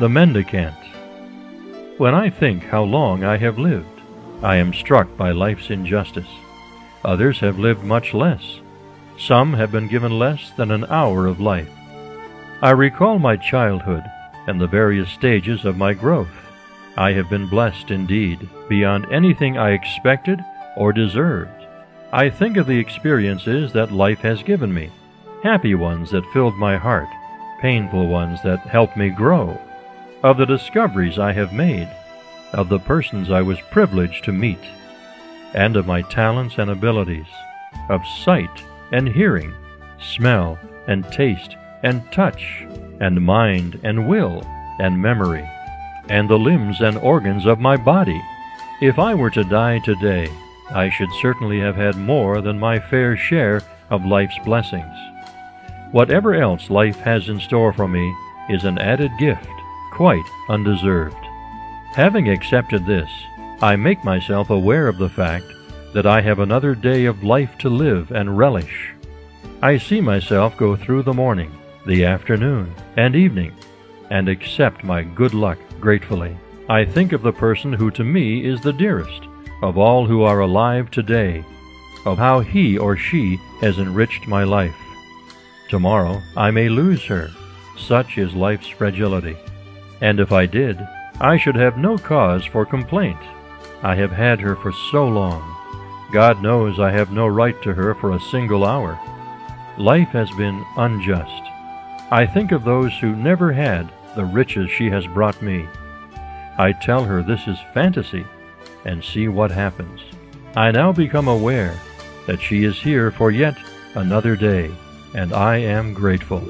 The Mendicant. When I think how long I have lived, I am struck by life's injustice. Others have lived much less. Some have been given less than an hour of life. I recall my childhood and the various stages of my growth. I have been blessed indeed, beyond anything I expected or deserved. I think of the experiences that life has given me, happy ones that filled my heart, painful ones that helped me grow, of the discoveries I have made, of the persons I was privileged to meet, and of my talents and abilities, of sight and hearing, smell and taste and touch, and mind and will and memory, and the limbs and organs of my body. If I were to die today, I should certainly have had more than my fair share of life's blessings. Whatever else life has in store for me is an added gift, quite undeserved. Having accepted this, I make myself aware of the fact that I have another day of life to live and relish. I see myself go through the morning, the afternoon, and evening, and accept my good luck gratefully. I think of the person who to me is the dearest of all who are alive today, of how he or she has enriched my life. Tomorrow I may lose her. Such is life's fragility. And if I did, I should have no cause for complaint. I have had her for so long. God knows I have no right to her for a single hour. Life has been unjust. I think of those who never had the riches she has brought me. I tell her this is fantasy and see what happens. I now become aware that she is here for yet another day, and I am grateful.